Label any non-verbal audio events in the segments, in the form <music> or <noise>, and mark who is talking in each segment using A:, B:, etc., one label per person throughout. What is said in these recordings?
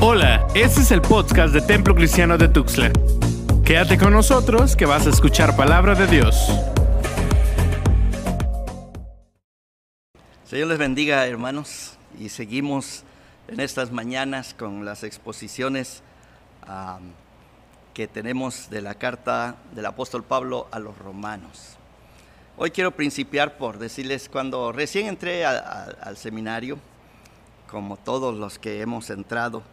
A: Hola, este es el podcast de Templo Cristiano de Tuxtla. Quédate con nosotros que vas a escuchar palabra de Dios.
B: Señor les bendiga, hermanos, y seguimos en estas mañanas con las exposiciones que tenemos de la carta del apóstol Pablo a los romanos. Hoy quiero principiar por decirles, cuando recién entré al seminario, como todos los que hemos entrado,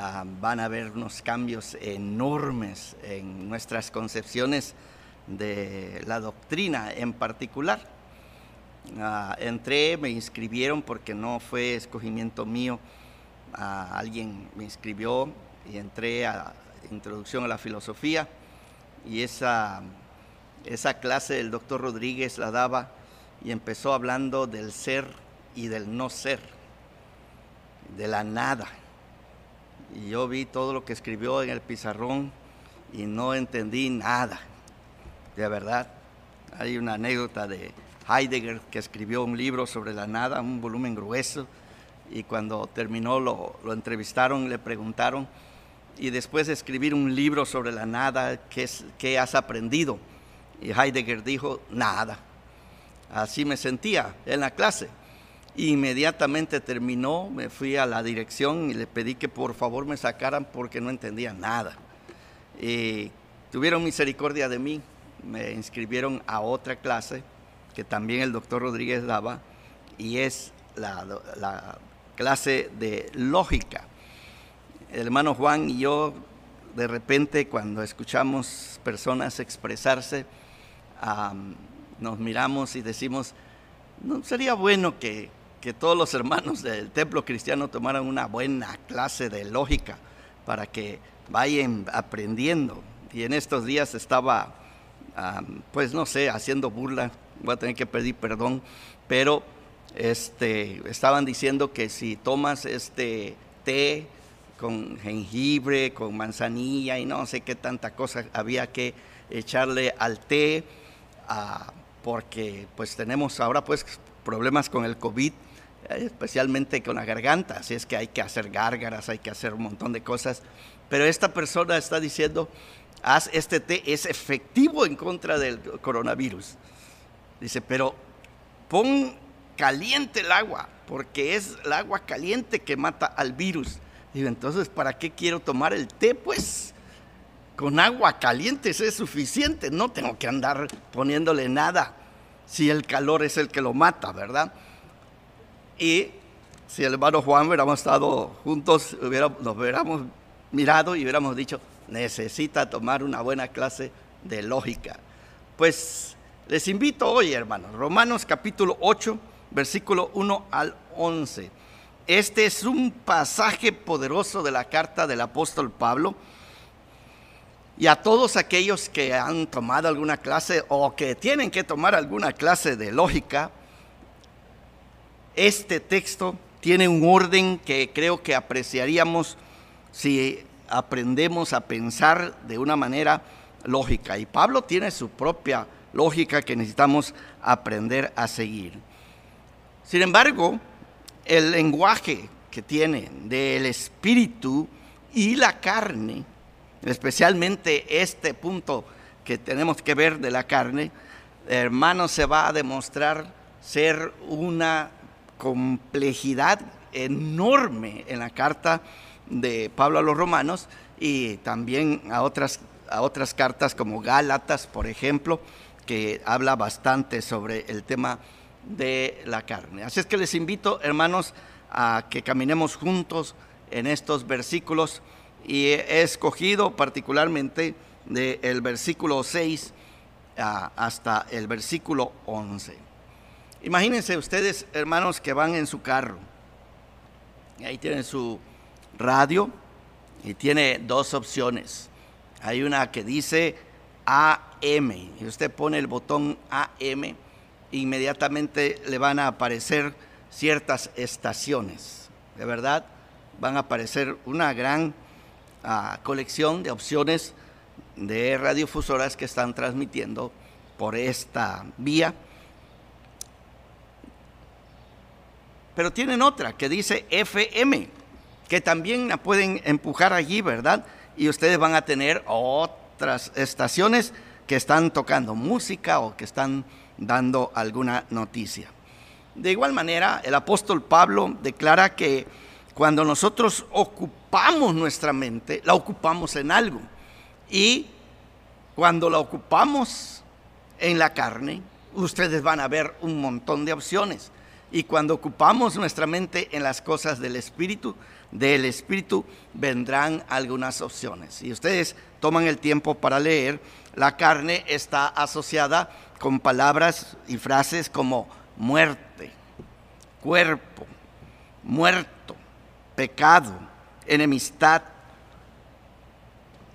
B: uh, van a haber unos cambios enormes en nuestras concepciones de la doctrina en particular. Uh, entré, me inscribieron porque no fue escogimiento mío, uh, alguien me inscribió y entré a Introducción a la Filosofía y esa, esa clase el doctor Rodríguez la daba y empezó hablando del ser y del no ser, de la nada. Y yo vi todo lo que escribió en el pizarrón y no entendí nada, de verdad. Hay una anécdota de Heidegger que escribió un libro sobre la nada, un volumen grueso, y cuando terminó lo, lo entrevistaron, le preguntaron, y después de escribir un libro sobre la nada, ¿qué, ¿qué has aprendido? Y Heidegger dijo, nada. Así me sentía en la clase. Inmediatamente terminó, me fui a la dirección y le pedí que por favor me sacaran porque no entendía nada. Y tuvieron misericordia de mí, me inscribieron a otra clase que también el doctor Rodríguez daba y es la, la clase de lógica. El hermano Juan y yo de repente cuando escuchamos personas expresarse, nos miramos y decimos, no sería bueno que, que, todos los hermanos del templo cristiano tomaran una buena clase de lógica para que vayan aprendiendo. Y en estos días estaba, pues no sé, haciendo burla, voy a tener que pedir perdón, pero este, estaban diciendo que si tomas este té, con jengibre, con manzanilla y no sé qué tanta cosa había que echarle al té, uh, porque pues tenemos ahora pues problemas con el COVID, especialmente con la garganta, así es que hay que hacer gárgaras, hay que hacer un montón de cosas, pero esta persona está diciendo, haz este té, es efectivo en contra del coronavirus. Dice, pero pon caliente el agua, porque es el agua caliente que mata al virus. Digo, entonces, ¿para qué quiero tomar el té? Pues con agua caliente es suficiente, no tengo que andar poniéndole nada si el calor es el que lo mata, ¿verdad? Y si el hermano Juan hubiéramos estado juntos, nos hubiéramos mirado y hubiéramos dicho, necesita tomar una buena clase de lógica. Pues les invito hoy, hermanos, Romanos capítulo 8, versículo 1 al 11. Este es un pasaje poderoso de la carta del apóstol Pablo. Y a todos aquellos que han tomado alguna clase o que tienen que tomar alguna clase de lógica, este texto tiene un orden que creo que apreciaríamos si aprendemos a pensar de una manera lógica. Y Pablo tiene su propia lógica que necesitamos aprender a seguir. Sin embargo, el lenguaje que tiene del espíritu y la carne, especialmente este punto que tenemos que ver de la carne, hermano, se va a demostrar ser una complejidad enorme en la carta de Pablo a los romanos y también a otras, a otras cartas como Gálatas, por ejemplo, que habla bastante sobre el tema de la carne. Así es que les invito, hermanos, a que caminemos juntos en estos versículos y he escogido particularmente del versículo 6 hasta el versículo 11. Imagínense ustedes, hermanos, que van en su carro. Y ahí tienen su radio y tiene dos opciones. Hay una que dice AM y usted pone el botón AM inmediatamente le van a aparecer ciertas estaciones. De verdad, van a aparecer una gran uh, colección de opciones de radiofusoras que están transmitiendo por esta vía. Pero tienen otra que dice FM. que también la pueden empujar allí, ¿verdad? Y ustedes van a tener otras estaciones que están tocando música o que están dando alguna noticia. De igual manera, el apóstol Pablo declara que cuando nosotros ocupamos nuestra mente, la ocupamos en algo. Y cuando la ocupamos en la carne, ustedes van a ver un montón de opciones. Y cuando ocupamos nuestra mente en las cosas del Espíritu, del Espíritu vendrán algunas opciones. Si ustedes toman el tiempo para leer, la carne está asociada con palabras y frases como muerte, cuerpo, muerto, pecado, enemistad.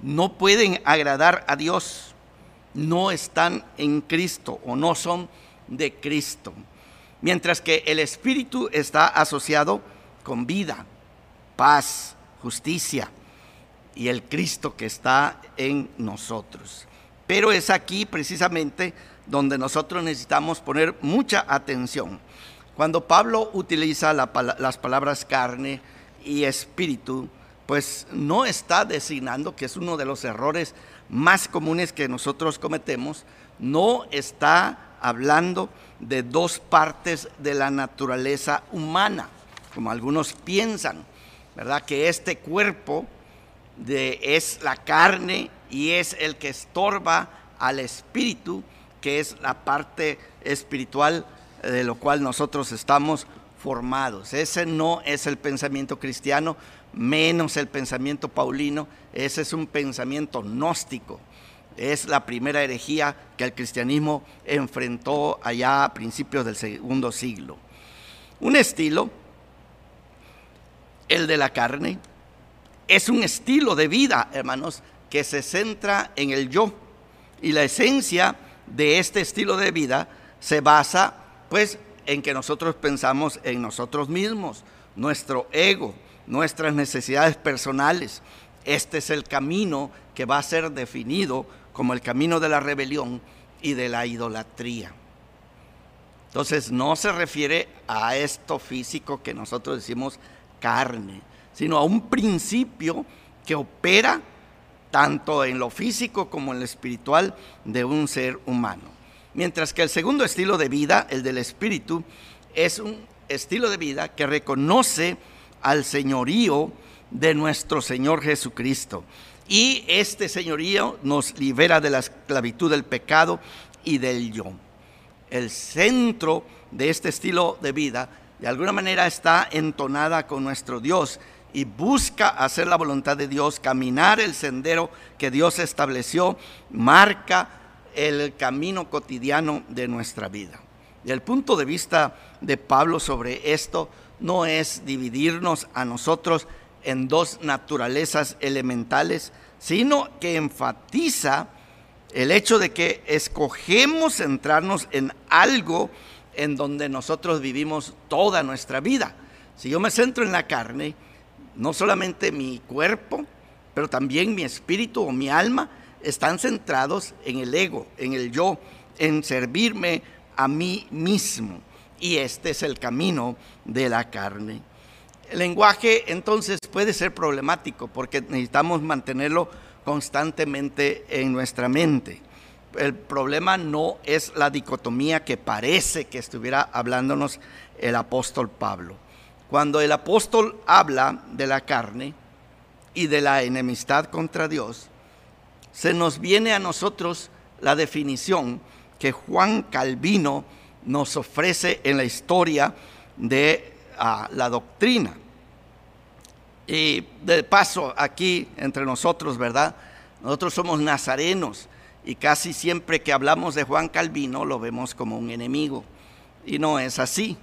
B: No pueden agradar a Dios, no están en Cristo o no son de Cristo mientras que el Espíritu está asociado con vida, paz, justicia y el Cristo que está en nosotros. Pero es aquí precisamente donde nosotros necesitamos poner mucha atención. Cuando Pablo utiliza las palabras carne y espíritu, pues no está designando, que es uno de los errores más comunes que nosotros cometemos, no está hablando de dos partes de la naturaleza humana, como algunos piensan, ¿verdad? Que este cuerpo de, es la carne y es el que estorba al espíritu, que es la parte espiritual de lo cual nosotros estamos formados. Ese no es el pensamiento cristiano, menos el pensamiento paulino, ese es un pensamiento gnóstico es la primera herejía que el cristianismo enfrentó allá a principios del segundo siglo. Un estilo, el de la carne, es un estilo de vida, hermanos, que se centra en el yo. Y la esencia de este estilo de vida se basa, pues, en que nosotros pensamos en nosotros mismos, nuestro ego, nuestras necesidades personales. Este es el camino que va a ser definido como el camino de la rebelión y de la idolatría. Entonces no se refiere a esto físico que nosotros decimos carne, sino a un principio que opera tanto en lo físico como en lo espiritual de un ser humano. Mientras que el segundo estilo de vida, el del espíritu, es un estilo de vida que reconoce al señorío de nuestro Señor Jesucristo y este señorío nos libera de la esclavitud del pecado y del yo. El centro de este estilo de vida de alguna manera está entonada con nuestro Dios y busca hacer la voluntad de Dios, caminar el sendero que Dios estableció, marca el camino cotidiano de nuestra vida. Y el punto de vista de Pablo sobre esto no es dividirnos a nosotros en dos naturalezas elementales, sino que enfatiza el hecho de que escogemos centrarnos en algo en donde nosotros vivimos toda nuestra vida. Si yo me centro en la carne, no solamente mi cuerpo, pero también mi espíritu o mi alma están centrados en el ego, en el yo, en servirme a mí mismo. Y este es el camino de la carne. El lenguaje entonces puede ser problemático porque necesitamos mantenerlo constantemente en nuestra mente. El problema no es la dicotomía que parece que estuviera hablándonos el apóstol Pablo. Cuando el apóstol habla de la carne y de la enemistad contra Dios, se nos viene a nosotros la definición que Juan Calvino nos ofrece en la historia de la doctrina. Y de paso, aquí entre nosotros, ¿verdad? Nosotros somos nazarenos y casi siempre que hablamos de Juan Calvino lo vemos como un enemigo. Y no es así.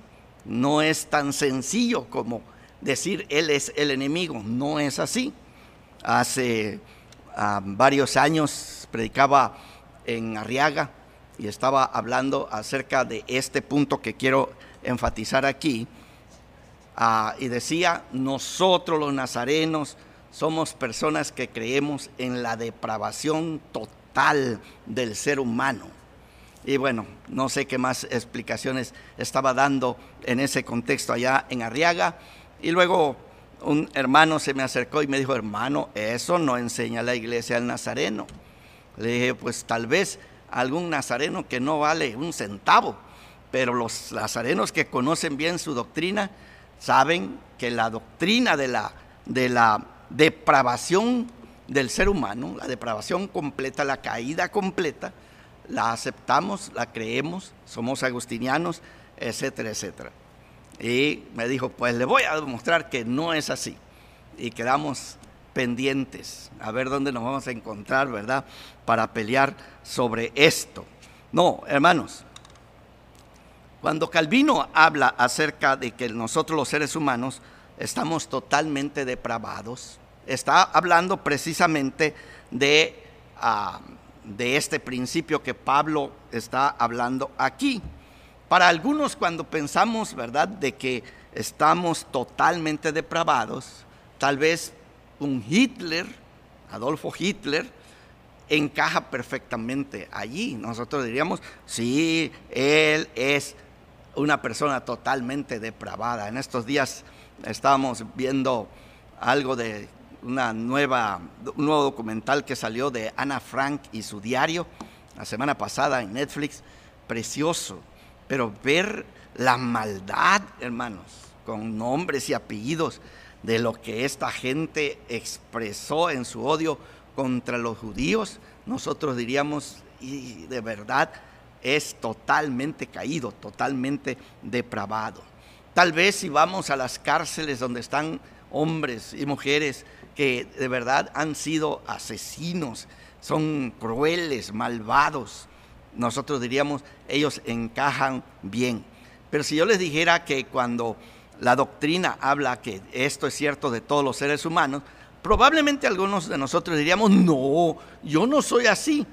B: No es tan sencillo como decir él es el enemigo. No es así. Hace ah, varios años predicaba en Arriaga y estaba hablando acerca de este punto que quiero enfatizar aquí Ah, y decía, nosotros los nazarenos somos personas que creemos en la depravación total del ser humano. Y bueno, no sé qué más explicaciones estaba dando en ese contexto allá en Arriaga. Y luego un hermano se me acercó y me dijo, hermano, eso no enseña la iglesia al nazareno. Le dije, pues tal vez algún nazareno que no vale un centavo, pero los nazarenos que conocen bien su doctrina saben que la doctrina de la, de la depravación del ser humano, la depravación completa, la caída completa, la aceptamos, la creemos, somos agustinianos, etcétera, etcétera. Y me dijo, pues le voy a demostrar que no es así. Y quedamos pendientes a ver dónde nos vamos a encontrar, ¿verdad? Para pelear sobre esto. No, hermanos, cuando Calvino habla acerca de que nosotros los seres humanos estamos totalmente depravados, está hablando precisamente de, ah, de este principio que Pablo está hablando aquí. Para algunos cuando pensamos, ¿verdad?, de que estamos totalmente depravados, tal vez un Hitler, Adolfo Hitler, encaja perfectamente allí. Nosotros diríamos, sí, él es una persona totalmente depravada. En estos días estábamos viendo algo de una nueva, un nuevo documental que salió de Ana Frank y su diario la semana pasada en Netflix, precioso pero ver la maldad, hermanos, con nombres y apellidos de lo que esta gente expresó en su odio contra los judíos, nosotros diríamos, y de verdad es totalmente caído, totalmente depravado. Tal vez si vamos a las cárceles donde están hombres y mujeres que de verdad han sido asesinos, son crueles, malvados, nosotros diríamos, ellos encajan bien. Pero si yo les dijera que cuando la doctrina habla que esto es cierto de todos los seres humanos, probablemente algunos de nosotros diríamos, no, yo no soy así,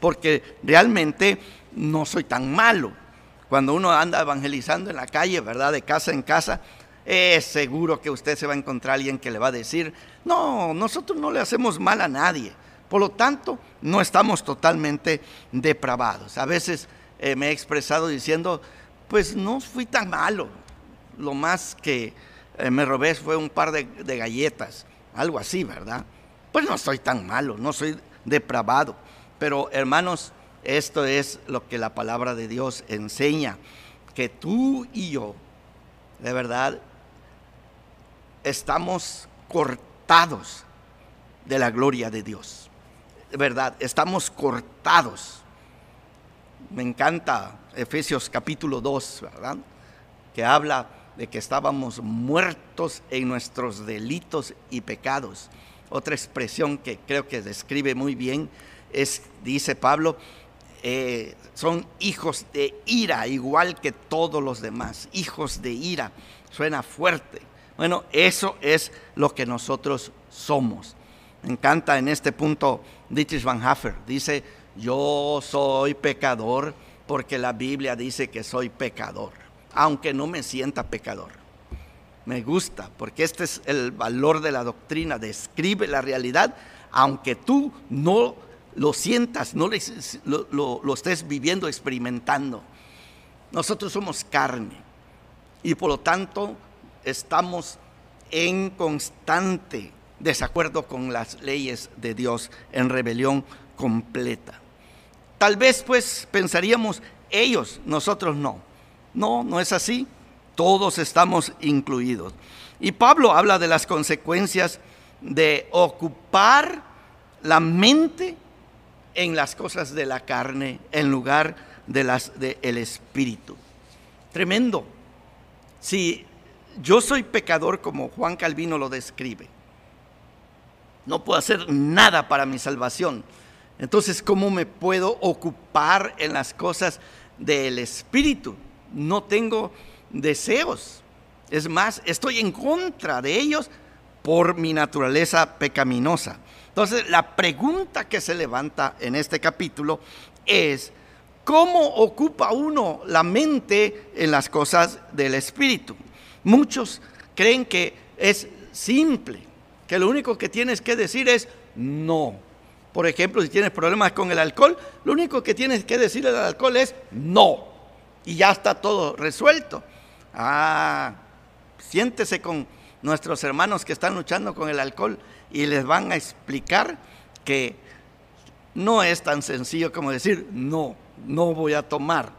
B: porque realmente no soy tan malo. Cuando uno anda evangelizando en la calle, ¿verdad? De casa en casa, es seguro que usted se va a encontrar alguien que le va a decir, no, nosotros no le hacemos mal a nadie. Por lo tanto, no estamos totalmente depravados. A veces eh, me he expresado diciendo, pues no fui tan malo. Lo más que eh, me robé fue un par de, de galletas, algo así, ¿verdad? Pues no soy tan malo, no soy depravado. Pero hermanos, esto es lo que la palabra de Dios enseña, que tú y yo, de verdad, estamos cortados de la gloria de Dios verdad, estamos cortados. Me encanta Efesios capítulo 2, ¿verdad? Que habla de que estábamos muertos en nuestros delitos y pecados. Otra expresión que creo que describe muy bien es, dice Pablo, eh, son hijos de ira, igual que todos los demás, hijos de ira. Suena fuerte. Bueno, eso es lo que nosotros somos. Me encanta en este punto Dietrich Van Hafer. Dice, yo soy pecador porque la Biblia dice que soy pecador, aunque no me sienta pecador. Me gusta, porque este es el valor de la doctrina, describe la realidad, aunque tú no lo sientas, no lo, estés viviendo, experimentando. Nosotros somos carne y por lo tanto estamos en constante desacuerdo con las leyes de Dios, en rebelión completa. Tal vez pues pensaríamos, ellos, nosotros no. No, no es así. Todos estamos incluidos. Y Pablo habla de las consecuencias de ocupar la mente en las cosas de la carne en lugar de las del espíritu. Tremendo. Si yo soy pecador como Juan Calvino lo describe, no puedo hacer nada para mi salvación. Entonces, ¿cómo me puedo ocupar en las cosas del Espíritu? No tengo deseos. Es más, estoy en contra de ellos por mi naturaleza pecaminosa. Entonces, la pregunta que se levanta en este capítulo es, ¿cómo ocupa uno la mente en las cosas del Espíritu? Muchos creen que es simple que lo único que tienes que decir es no. Por ejemplo, si tienes problemas con el alcohol, lo único que tienes que decirle al alcohol es no. Y ya está todo resuelto. Ah, siéntese con nuestros hermanos que están luchando con el alcohol y les van a explicar que no es tan sencillo como decir, no, no voy a tomar.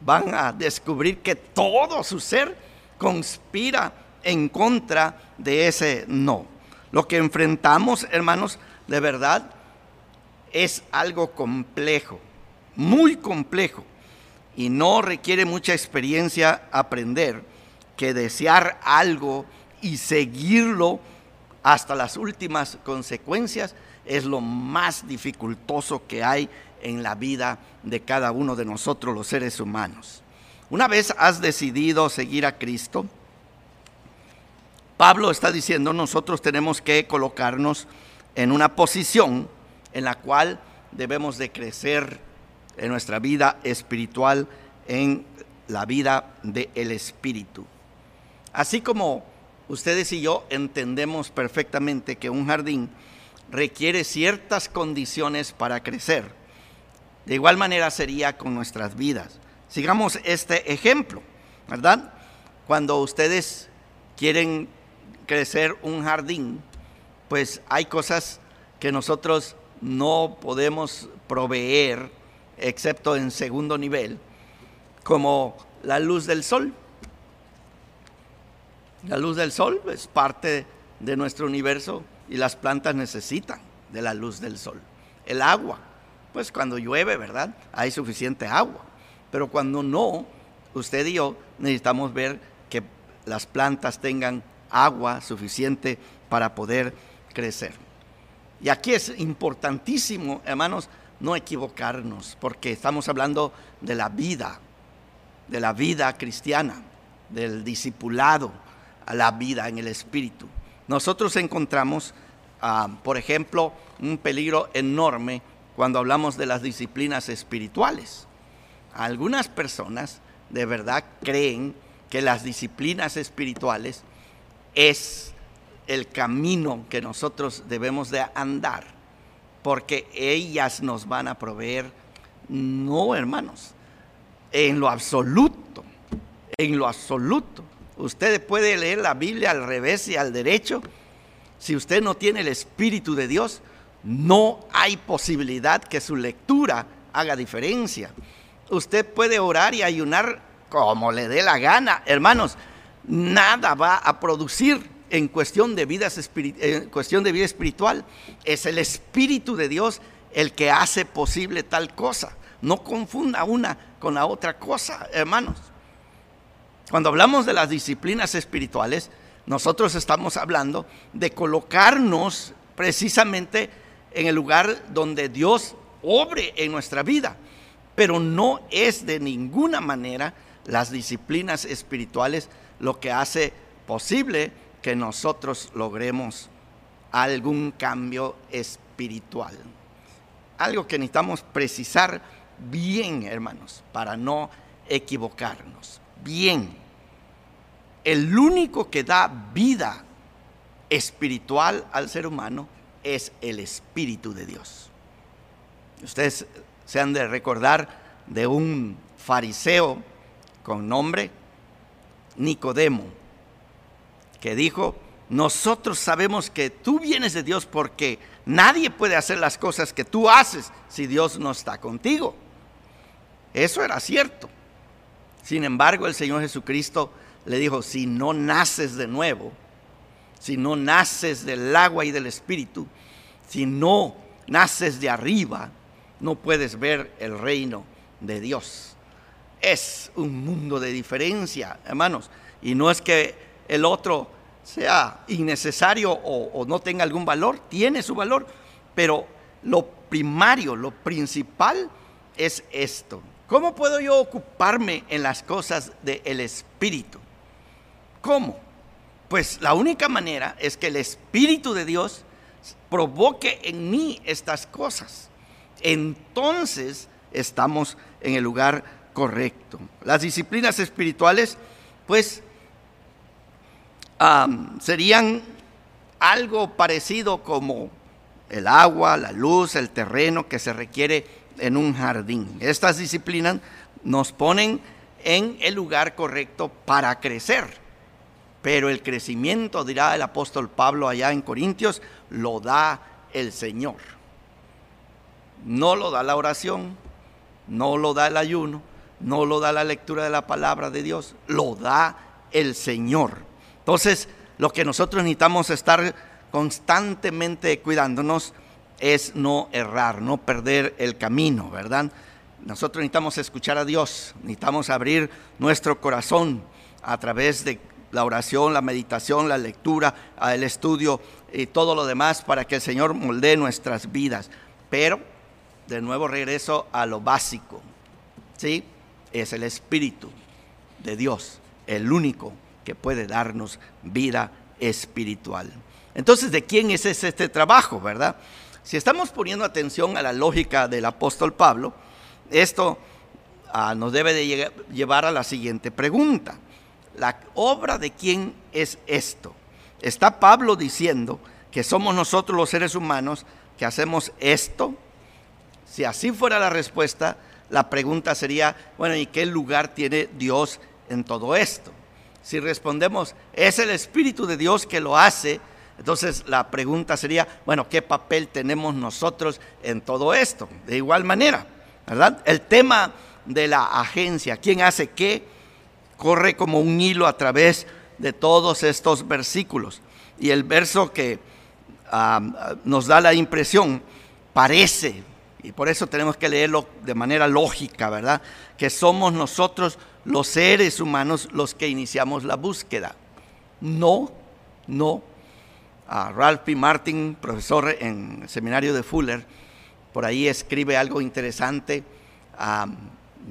B: Van a descubrir que todo su ser conspira en contra de ese no. Lo que enfrentamos, hermanos, de verdad es algo complejo, muy complejo, y no requiere mucha experiencia aprender que desear algo y seguirlo hasta las últimas consecuencias es lo más dificultoso que hay en la vida de cada uno de nosotros los seres humanos. Una vez has decidido seguir a Cristo, Pablo está diciendo nosotros tenemos que colocarnos en una posición en la cual debemos de crecer en nuestra vida espiritual, en la vida del Espíritu. Así como ustedes y yo entendemos perfectamente que un jardín requiere ciertas condiciones para crecer, de igual manera sería con nuestras vidas. Sigamos este ejemplo, ¿verdad? Cuando ustedes quieren crecer un jardín, pues hay cosas que nosotros no podemos proveer, excepto en segundo nivel, como la luz del sol. La luz del sol es parte de nuestro universo y las plantas necesitan de la luz del sol. El agua, pues cuando llueve, ¿verdad? Hay suficiente agua. Pero cuando no, usted y yo necesitamos ver que las plantas tengan agua suficiente para poder crecer. Y aquí es importantísimo, hermanos, no equivocarnos, porque estamos hablando de la vida, de la vida cristiana, del discipulado a la vida en el espíritu. Nosotros encontramos, ah, por ejemplo, un peligro enorme cuando hablamos de las disciplinas espirituales. Algunas personas de verdad creen que las disciplinas espirituales es el camino que nosotros debemos de andar, porque ellas nos van a proveer, no hermanos, en lo absoluto, en lo absoluto. Usted puede leer la Biblia al revés y al derecho. Si usted no tiene el Espíritu de Dios, no hay posibilidad que su lectura haga diferencia. Usted puede orar y ayunar como le dé la gana. Hermanos, nada va a producir en cuestión de, vida espiritual. Es el Espíritu de Dios el que hace posible tal cosa. No confunda una con la otra cosa, hermanos. Cuando hablamos de las disciplinas espirituales, nosotros estamos hablando de colocarnos precisamente en el lugar donde Dios obre en nuestra vida. Pero no es de ninguna manera las disciplinas espirituales lo que hace posible que nosotros logremos algún cambio espiritual. Algo que necesitamos precisar bien, hermanos, para no equivocarnos. Bien. El único que da vida espiritual al ser humano es el Espíritu de Dios. Ustedes se han de recordar de un fariseo con nombre Nicodemo que dijo, nosotros sabemos que tú vienes de Dios porque nadie puede hacer las cosas que tú haces si Dios no está contigo. Eso era cierto. Sin embargo, el Señor Jesucristo le dijo, si no naces de nuevo, si no naces del agua y del Espíritu, si no naces de arriba, no puedes ver el reino de Dios. Es un mundo de diferencia, hermanos. Y no es que el otro sea innecesario o, no tenga algún valor, tiene su valor, pero lo primario, lo principal es esto. ¿Cómo puedo yo ocuparme en las cosas del Espíritu? ¿Cómo? Pues la única manera es que el Espíritu de Dios provoque en mí estas cosas. Entonces estamos en el lugar correcto. Las disciplinas espirituales, pues serían algo parecido como el agua, la luz, el terreno que se requiere en un jardín. Estas disciplinas nos ponen en el lugar correcto para crecer. pero el crecimiento, dirá el apóstol Pablo allá en Corintios, lo da el Señor. No lo da la oración, no lo da el ayuno, no lo da la lectura de la palabra de Dios, lo da el Señor. Entonces, lo que nosotros necesitamos estar constantemente cuidándonos es no errar, no perder el camino, ¿verdad? Nosotros necesitamos escuchar a Dios, necesitamos abrir nuestro corazón a través de la oración, la meditación, la lectura, el estudio y todo lo demás para que el Señor moldee nuestras vidas. Pero, de nuevo regreso a lo básico, ¿sí? Es el Espíritu de Dios, el único que puede darnos vida espiritual. Entonces, ¿de quién es este trabajo, verdad? Si estamos poniendo atención a la lógica del apóstol Pablo, esto ah, nos debe de llevar a la siguiente pregunta. ¿La obra de quién es esto? ¿Está Pablo diciendo que somos nosotros los seres humanos que hacemos esto? Si así fuera la respuesta, la pregunta sería, bueno, ¿y qué lugar tiene Dios en todo esto? Si respondemos, es el Espíritu de Dios que lo hace, entonces la pregunta sería, bueno, ¿qué papel tenemos nosotros en todo esto? De igual manera, ¿verdad? El tema de la agencia, quién hace qué, corre como un hilo a través de todos estos versículos. Y el verso que nos da la impresión parece, y por eso tenemos que leerlo de manera lógica, ¿verdad? Que somos nosotros los seres humanos los que iniciamos la búsqueda. No, no. Ralph P. Martin, profesor en el seminario de Fuller, por ahí escribe algo interesante.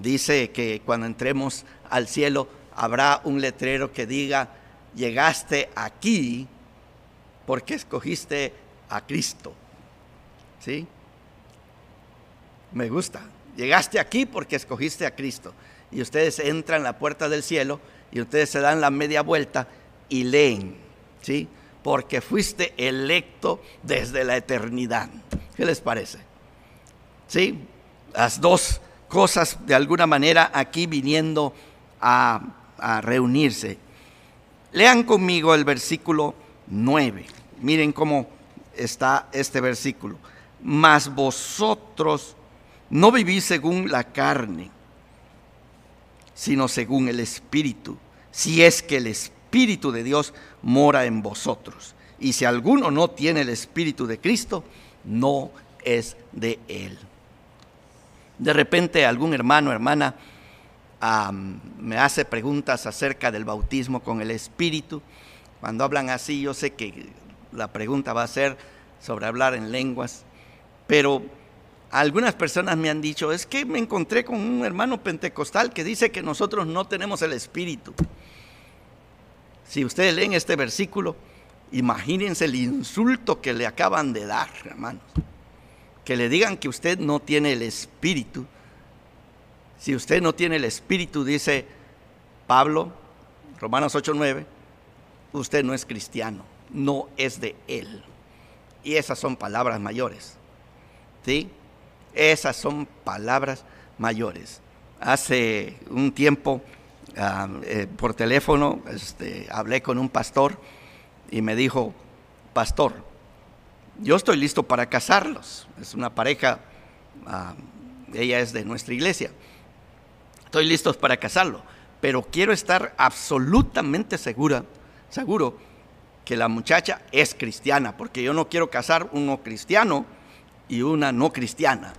B: dice que cuando entremos al cielo habrá un letrero que diga, llegaste aquí porque escogiste a Cristo. ¿Sí? Me gusta. Llegaste aquí porque escogiste a Cristo y ustedes entran a la puerta del cielo y ustedes se dan la media vuelta y leen, ¿sí? Porque fuiste electo desde la eternidad. ¿Qué les parece? ¿Sí? Las dos cosas de alguna manera aquí viniendo a, reunirse. Lean conmigo el versículo 9. Miren cómo está este versículo. Mas vosotros no vivís según la carne sino según el Espíritu, si es que el Espíritu de Dios mora en vosotros. Y si alguno no tiene el Espíritu de Cristo, no es de Él. De repente algún hermano, hermana, me hace preguntas acerca del bautismo con el Espíritu. Cuando hablan así, yo sé que la pregunta va a ser sobre hablar en lenguas, pero algunas personas me han dicho, es que me encontré con un hermano pentecostal que dice que nosotros no tenemos el Espíritu. Si ustedes leen este versículo, imagínense el insulto que le acaban de dar, hermanos. Que le digan que usted no tiene el Espíritu. Si usted no tiene el Espíritu, dice Pablo, Romanos 8:9, usted no es cristiano, no es de Él. Y esas son palabras mayores. ¿Sí? Esas son palabras mayores. Hace un tiempo, ah, eh, por teléfono, este, hablé con un pastor y me dijo, pastor, yo estoy listo para casarlos. Es una pareja, ah, ella es de nuestra iglesia. Estoy listo para casarlo, pero quiero estar absolutamente segura, seguro que la muchacha es cristiana, porque yo no quiero casar uno cristiano y una no cristiana.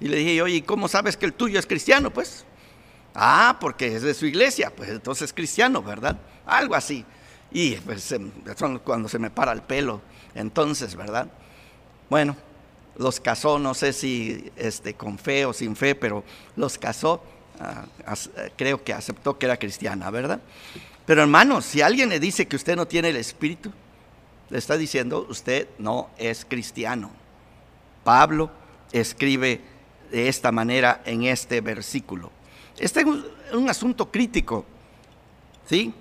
B: Y le dije, oye, ¿cómo sabes que el tuyo es cristiano? Pues, ah, porque es de su iglesia, pues entonces es cristiano, ¿verdad? Algo así. Y pues cuando se me para el pelo, entonces, ¿verdad? Bueno, los casó, no sé si este, con fe o sin fe, pero los casó, ah, creo que aceptó que era cristiana, ¿verdad? Pero hermanos, si alguien le dice que usted no tiene el Espíritu, le está diciendo, usted no es cristiano. Pablo escribe de esta manera en este versículo. Este es un, asunto crítico, ¿sí?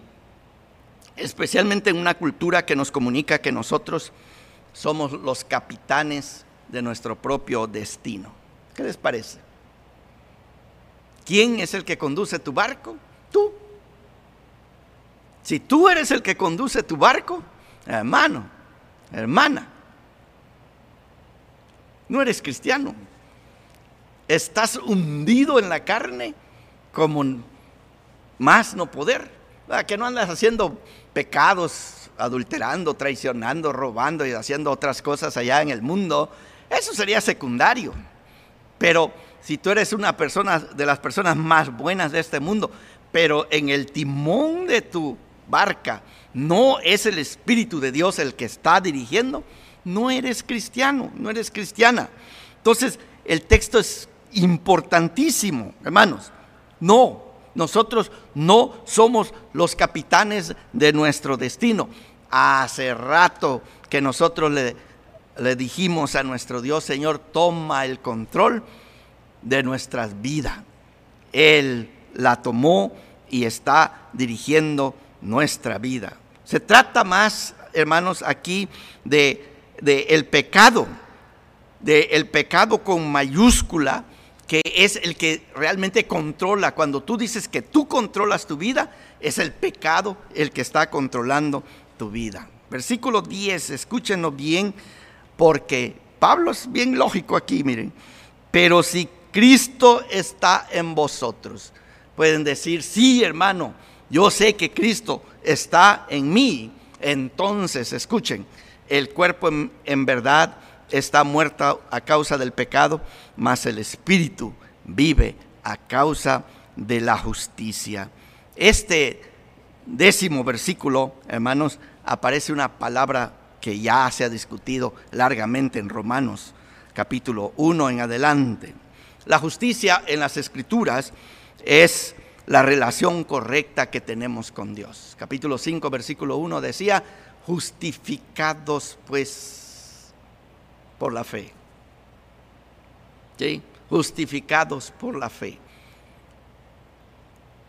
B: Especialmente en una cultura que nos comunica que nosotros somos los capitanes de nuestro propio destino. ¿Qué les parece? ¿Quién es el que conduce tu barco? Tú. Si tú eres el que conduce tu barco, hermano, hermana, no eres cristiano. Estás hundido en la carne como más no poder. Que no andas haciendo pecados, adulterando, traicionando, robando y haciendo otras cosas allá en el mundo. Eso sería secundario. Pero si tú eres una persona de las personas más buenas de este mundo, pero en el timón de tu barca no es el Espíritu de Dios el que está dirigiendo, no eres cristiano, no eres cristiana. Entonces, el texto es importantísimo, hermanos. No, nosotros no somos los capitanes de nuestro destino. Hace rato que nosotros le, le dijimos a nuestro Dios, Señor, toma el control de nuestras vidas. Él la tomó y está dirigiendo nuestra vida. Se trata más, hermanos, aquí de, el pecado, de el pecado con mayúscula, que es el que realmente controla. Cuando tú dices que tú controlas tu vida, es el pecado el que está controlando tu vida. Versículo 10, escúchenlo bien, porque Pablo es bien lógico aquí, miren. Pero si Cristo está en vosotros, pueden decir, sí, hermano, yo sé que Cristo está en mí. Entonces, escuchen, el cuerpo en, verdad está muerto a causa del pecado, mas el espíritu vive a causa de la justicia. Este décimo versículo, hermanos, aparece una palabra que ya se ha discutido largamente en Romanos, capítulo 1 en adelante. La justicia en las escrituras es la relación correcta que tenemos con Dios. Capítulo 5, versículo 1 decía, justificados pues por la fe. Justificados por la fe.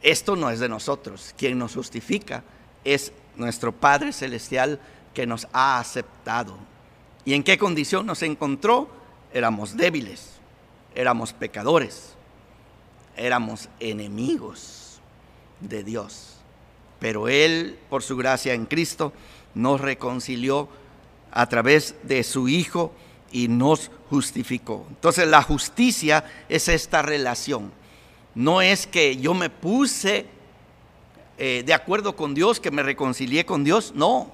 B: Esto no es de nosotros. Quien nos justifica es nuestro Padre Celestial que nos ha aceptado. ¿Y en qué condición nos encontró? Éramos débiles, éramos pecadores éramos enemigos de Dios. Pero Él, por su gracia en Cristo, nos reconcilió a través de su Hijo y nos justificó. Entonces la justicia es esta relación. No es que yo me puse eh, de acuerdo con Dios, que me reconcilié con Dios. No.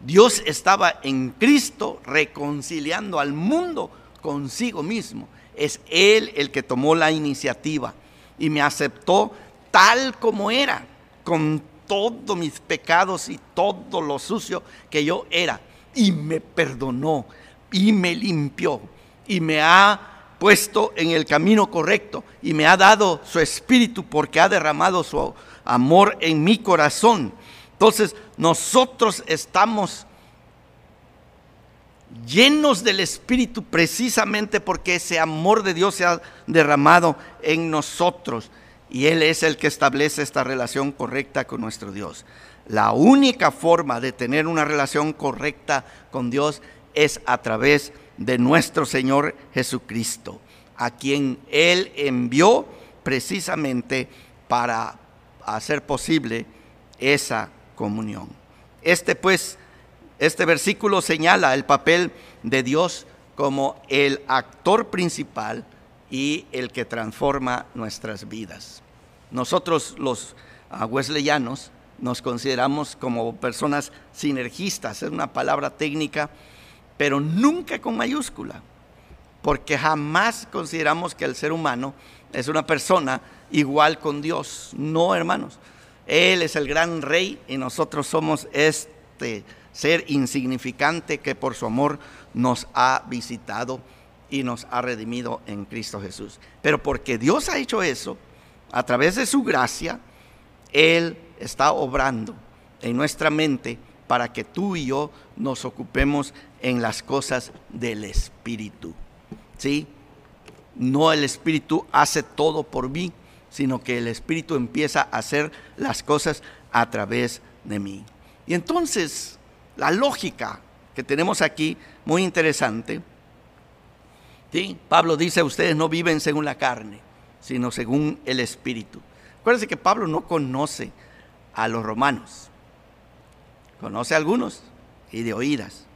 B: Dios estaba en Cristo reconciliando al mundo consigo mismo es Él el que tomó la iniciativa y me aceptó tal como era, con todos mis pecados y todo lo sucio que yo era. Y me perdonó y me limpió y me ha puesto en el camino correcto y me ha dado su espíritu porque ha derramado su amor en mi corazón. Entonces nosotros estamos llenos del Espíritu precisamente porque ese amor de Dios se ha derramado en nosotros y Él es el que establece esta relación correcta con nuestro Dios. La única forma de tener una relación correcta con Dios es a través de nuestro Señor Jesucristo, a quien Él envió precisamente para hacer posible esa comunión. Este pues este versículo señala el papel de Dios como el actor principal y el que transforma nuestras vidas. Nosotros los ah, wesleyanos nos consideramos como personas sinergistas, es una palabra técnica, pero nunca con mayúscula, porque jamás consideramos que el ser humano es una persona igual con Dios. No, hermanos. Él es el gran rey y nosotros somos este ser insignificante que por su amor nos ha visitado y nos ha redimido en Cristo Jesús. Pero porque Dios ha hecho eso, a través de su gracia, Él está obrando en nuestra mente para que tú y yo nos ocupemos en las cosas del Espíritu. ¿Sí? No el Espíritu hace todo por mí, sino que el Espíritu empieza a hacer las cosas a través de mí. Y entonces, la lógica que tenemos aquí, muy interesante. ¿sí? Pablo dice, ustedes no viven según la carne, sino según el Espíritu. Acuérdense que Pablo no conoce a los romanos. Conoce a algunos y de oídas.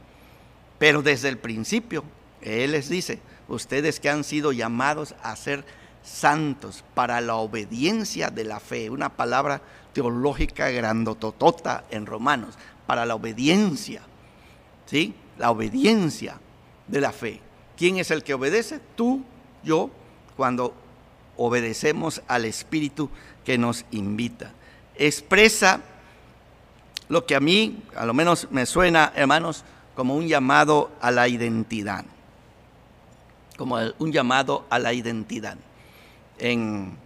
B: Pero desde el principio, Él les dice, ustedes que han sido llamados a ser santos para la obediencia de la fe, una palabra teológica grandototota en Romanos, para la obediencia, ¿sí? La obediencia de la fe. ¿Quién es el que obedece? Tú, yo, cuando obedecemos al Espíritu que nos invita. Expresa lo que a mí, a lo menos me suena, hermanos, como un llamado a la identidad. Como un llamado a la identidad. En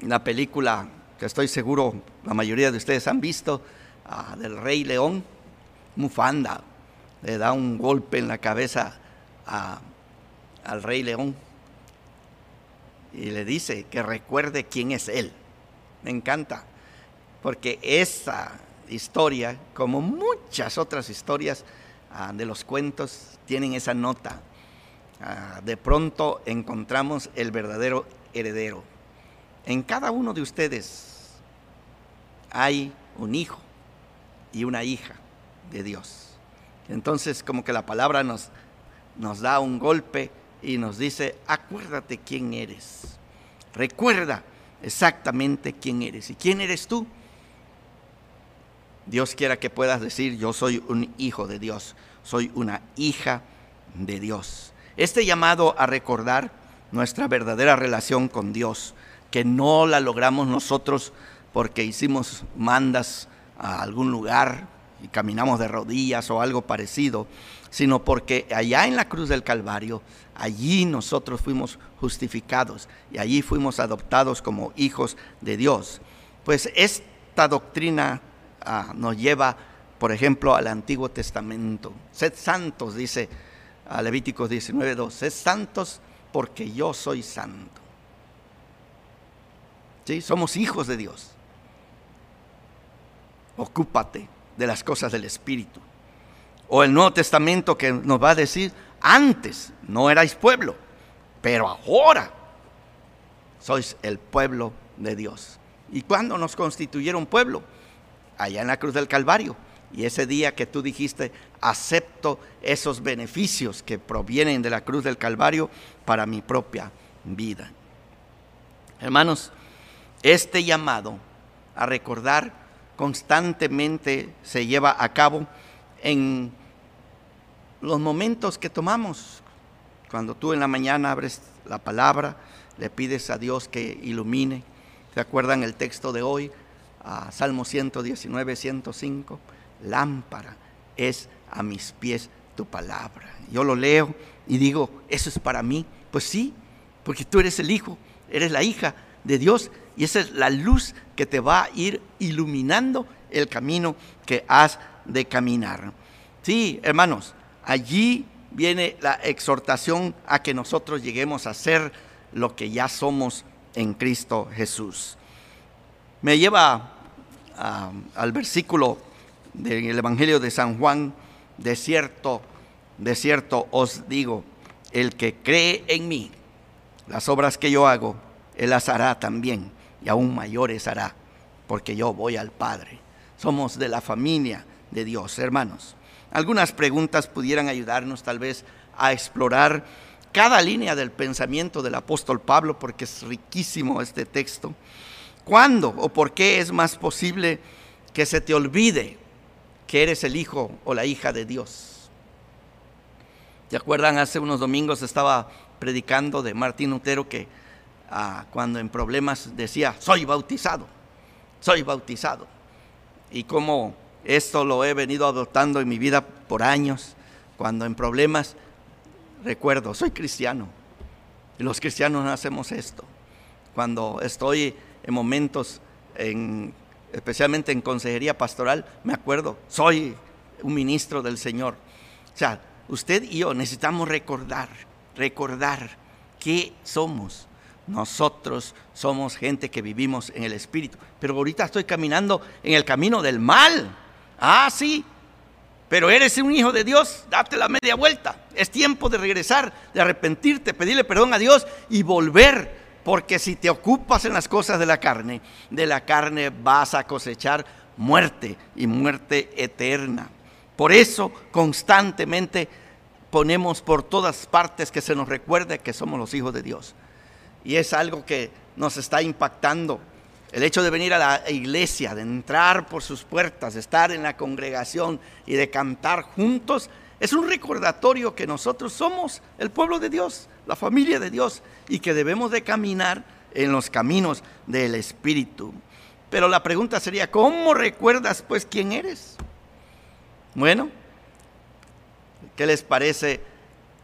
B: la película que estoy seguro la mayoría de ustedes han visto, ah, del Rey León, Mufanda, le da un golpe en la cabeza al Rey León y le dice que recuerde quién es él. Me encanta, porque esa historia, como muchas otras historias ah, de los cuentos, tienen esa nota. Ah, de pronto encontramos el verdadero heredero. En cada uno de ustedes hay un hijo y una hija de Dios. Entonces como que la palabra nos, nos da un golpe y nos dice, acuérdate quién eres. Recuerda exactamente quién eres. ¿Y quién eres tú? Dios quiera que puedas decir, yo soy un hijo de Dios, soy una hija de Dios. Este llamado a recordar nuestra verdadera relación con Dios, que no la logramos nosotros porque hicimos mandas a algún lugar y caminamos de rodillas o algo parecido, sino porque allá en la cruz del Calvario, allí nosotros fuimos justificados y allí fuimos adoptados como hijos de Dios. Pues esta doctrina ah, nos lleva, por ejemplo, al Antiguo Testamento. Sed santos, dice a Levíticos 19.2, sed santos porque yo soy santo. ¿Sí? Somos hijos de Dios. Ocúpate de las cosas del Espíritu. O el Nuevo Testamento que nos va a decir, antes no erais pueblo, pero ahora sois el pueblo de Dios. ¿Y cuándo nos constituyeron pueblo? Allá en la cruz del Calvario. Y ese día que tú dijiste, acepto esos beneficios que provienen de la cruz del Calvario para mi propia vida. Hermanos, este llamado a recordar constantemente se lleva a cabo en los momentos que tomamos. Cuando tú en la mañana abres la palabra, le pides a Dios que ilumine. ¿Se acuerdan el texto de hoy? A Salmo 119, 105 lámpara es a mis pies tu palabra. Yo lo leo y digo, eso es para mí. Pues sí, porque tú eres el hijo, eres la hija de Dios y esa es la luz que te va a ir iluminando el camino que has de caminar. Sí, hermanos, allí viene la exhortación a que nosotros lleguemos a ser lo que ya somos en Cristo Jesús. Me lleva al versículo del Evangelio de San Juan, de cierto, de cierto os digo, el que cree en mí, las obras que yo hago, él las hará también, y aún mayores hará, porque yo voy al Padre. Somos de la familia de Dios, hermanos. Algunas preguntas pudieran ayudarnos tal vez a explorar cada línea del pensamiento del apóstol Pablo, porque es riquísimo este texto. ¿Cuándo o por qué es más posible que se te olvide que eres el hijo o la hija de Dios. ¿Se acuerdan? Hace unos domingos estaba predicando de Martín Lutero que ah, cuando en problemas decía, soy bautizado, soy bautizado. Y como esto lo he venido adoptando en mi vida por años, cuando en problemas recuerdo, soy cristiano. Y los cristianos hacemos esto. Cuando estoy en momentos en especialmente en consejería pastoral, me acuerdo, soy un ministro del Señor. O sea, usted y yo necesitamos recordar, recordar qué somos. Nosotros somos gente que vivimos en el Espíritu. Pero ahorita estoy caminando en el camino del mal. Ah, sí. Pero eres un hijo de Dios, date la media vuelta. Es tiempo de regresar, de arrepentirte, pedirle perdón a Dios y volver porque si te ocupas en las cosas de la carne, de la carne vas a cosechar muerte y muerte eterna. Por eso constantemente ponemos por todas partes que se nos recuerde que somos los hijos de Dios. Y es algo que nos está impactando. El hecho de venir a la iglesia, de entrar por sus puertas, de estar en la congregación y de cantar juntos, es un recordatorio que nosotros somos el pueblo de Dios, la familia de Dios, y que debemos de caminar en los caminos del Espíritu. Pero la pregunta sería, ¿cómo recuerdas pues quién eres? Bueno, ¿qué les parece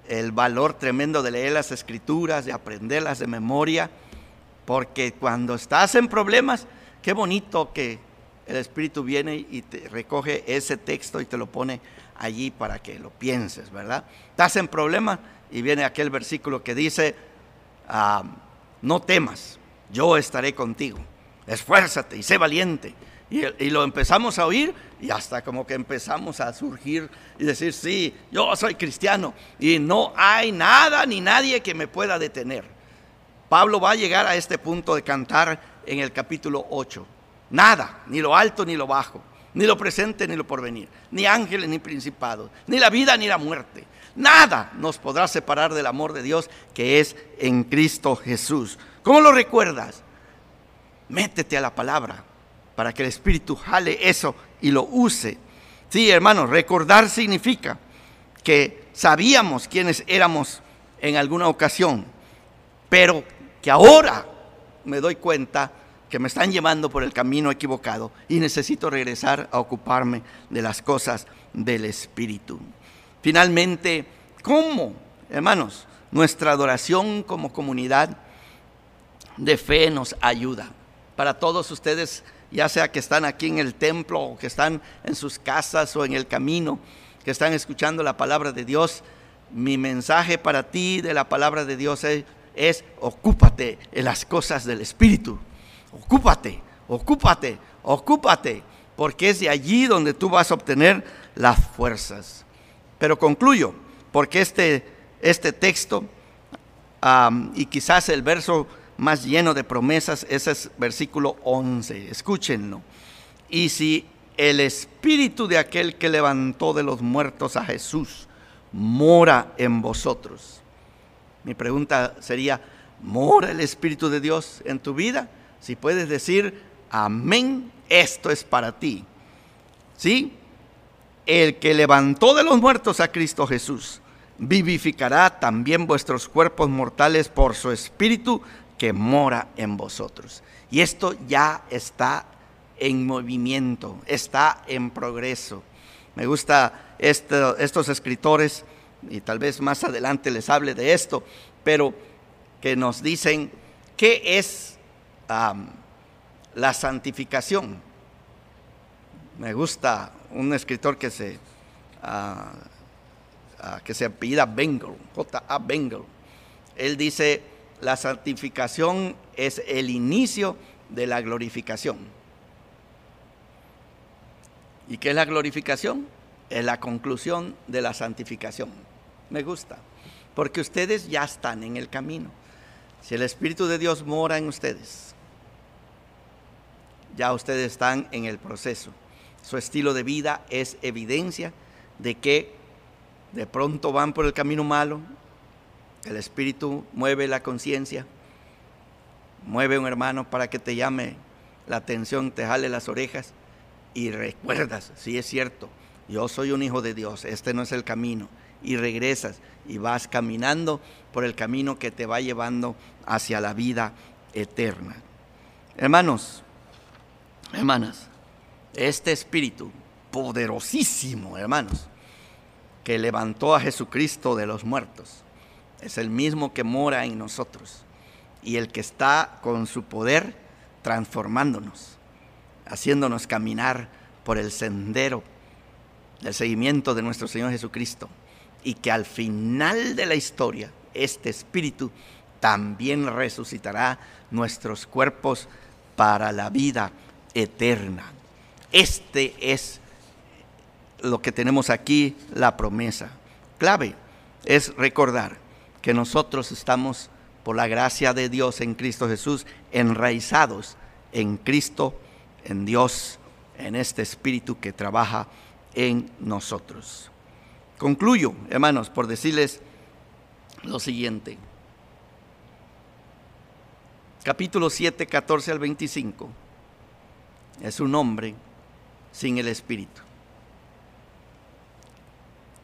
B: el valor tremendo de leer las escrituras, de aprenderlas de memoria? Porque cuando estás en problemas, qué bonito que el Espíritu viene y te recoge ese texto y te lo pone allí para que lo pienses, ¿verdad? Estás en problemas y viene aquel versículo que dice, ah, no temas, yo estaré contigo, esfuérzate y sé valiente. Y, y, lo empezamos a oír y hasta como que empezamos a surgir y decir, sí, yo soy cristiano y no hay nada ni nadie que me pueda detener. Pablo va a llegar a este punto de cantar en el capítulo 8. Nada, ni lo alto ni lo bajo, ni lo presente ni lo porvenir, ni ángeles ni principados, ni la vida ni la muerte. Nada nos podrá separar del amor de Dios que es en Cristo Jesús. ¿Cómo lo recuerdas? Métete a la palabra para que el Espíritu jale eso y lo use. Sí, hermanos, recordar significa que sabíamos quiénes éramos en alguna ocasión, pero que ahora me doy cuenta que me están llevando por el camino equivocado y necesito regresar a ocuparme de las cosas del Espíritu. Finalmente, ¿cómo, hermanos? Nuestra adoración como comunidad de fe nos ayuda. Para todos ustedes, ya sea que están aquí en el templo o que están en sus casas o en el camino, que están escuchando la palabra de Dios, mi mensaje para ti de la palabra de Dios es, es ocúpate en las cosas del Espíritu ocúpate, ocúpate, ocúpate, porque es de allí donde tú vas a obtener las fuerzas. Pero concluyo, porque este, este texto y quizás el verso más lleno de promesas, ese es versículo 11, escúchenlo. Y si el espíritu de aquel que levantó de los muertos a Jesús mora en vosotros, mi pregunta sería, ¿mora el espíritu de Dios en tu vida? Si puedes decir, amén, esto es para ti. ¿Sí? El que levantó de los muertos a Cristo Jesús, vivificará también vuestros cuerpos mortales por su espíritu que mora en vosotros. Y esto ya está en movimiento, está en progreso. Me gusta estos escritores, y tal vez más adelante les hable de esto, pero que nos dicen qué es la santificación. Me gusta un escritor que se, uh, que se apellida Bengal, J.A. Bengal. Él dice, la santificación es el inicio de la glorificación. ¿Y qué es la glorificación? Es la conclusión de la santificación. Me gusta, porque ustedes ya están en el camino. Si el Espíritu de Dios mora en ustedes, ya ustedes están en el proceso. Su estilo de vida es evidencia de que de pronto van por el camino malo, el Espíritu mueve la conciencia, mueve un hermano para que te llame la atención, te jale las orejas y recuerdas, si es cierto, yo soy un hijo de Dios, este no es el camino, y regresas y vas caminando por el camino que te va llevando hacia la vida eterna. Hermanos, hermanas, este espíritu poderosísimo, hermanos, que levantó a Jesucristo de los muertos, es el mismo que mora en nosotros y el que está con su poder transformándonos, haciéndonos caminar por el sendero del seguimiento de nuestro Señor Jesucristo y que al final de la historia este espíritu también resucitará nuestros cuerpos para la vida eterna. Este es lo que tenemos aquí, la promesa. Clave es recordar que nosotros estamos, por la gracia de Dios en Cristo Jesús, enraizados en Cristo, en Dios, en este espíritu que trabaja en nosotros. Concluyo, hermanos, por decirles lo siguiente. Capítulo 7, 14 al 25. Es un hombre sin el espíritu.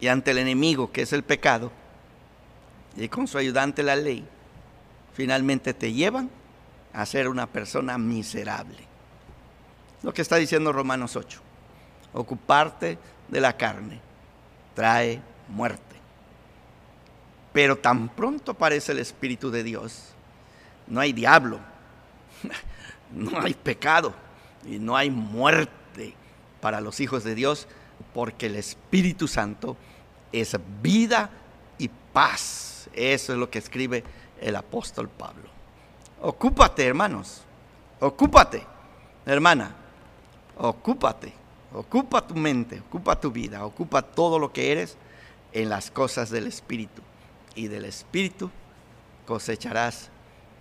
B: Y ante el enemigo, que es el pecado, y con su ayudante la ley, finalmente te llevan a ser una persona miserable. Lo que está diciendo Romanos 8. Ocuparte de la carne trae muerte. Pero tan pronto aparece el Espíritu de Dios, no hay diablo, <laughs> no hay pecado y no hay muerte para los hijos de Dios, porque el Espíritu Santo es vida y paz. Eso es lo que escribe el apóstol Pablo. Ocúpate, hermanos. Ocúpate, hermana. Ocúpate. Ocupa tu mente, ocupa tu vida, ocupa todo lo que eres en las cosas del Espíritu. Y del Espíritu cosecharás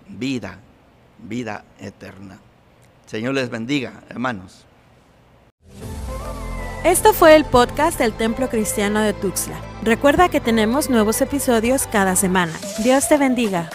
B: vida, vida eterna. Señor les bendiga, hermanos.
C: Esto fue el podcast del Templo Cristiano de Tuxtla. Recuerda que tenemos nuevos episodios cada semana. Dios te bendiga.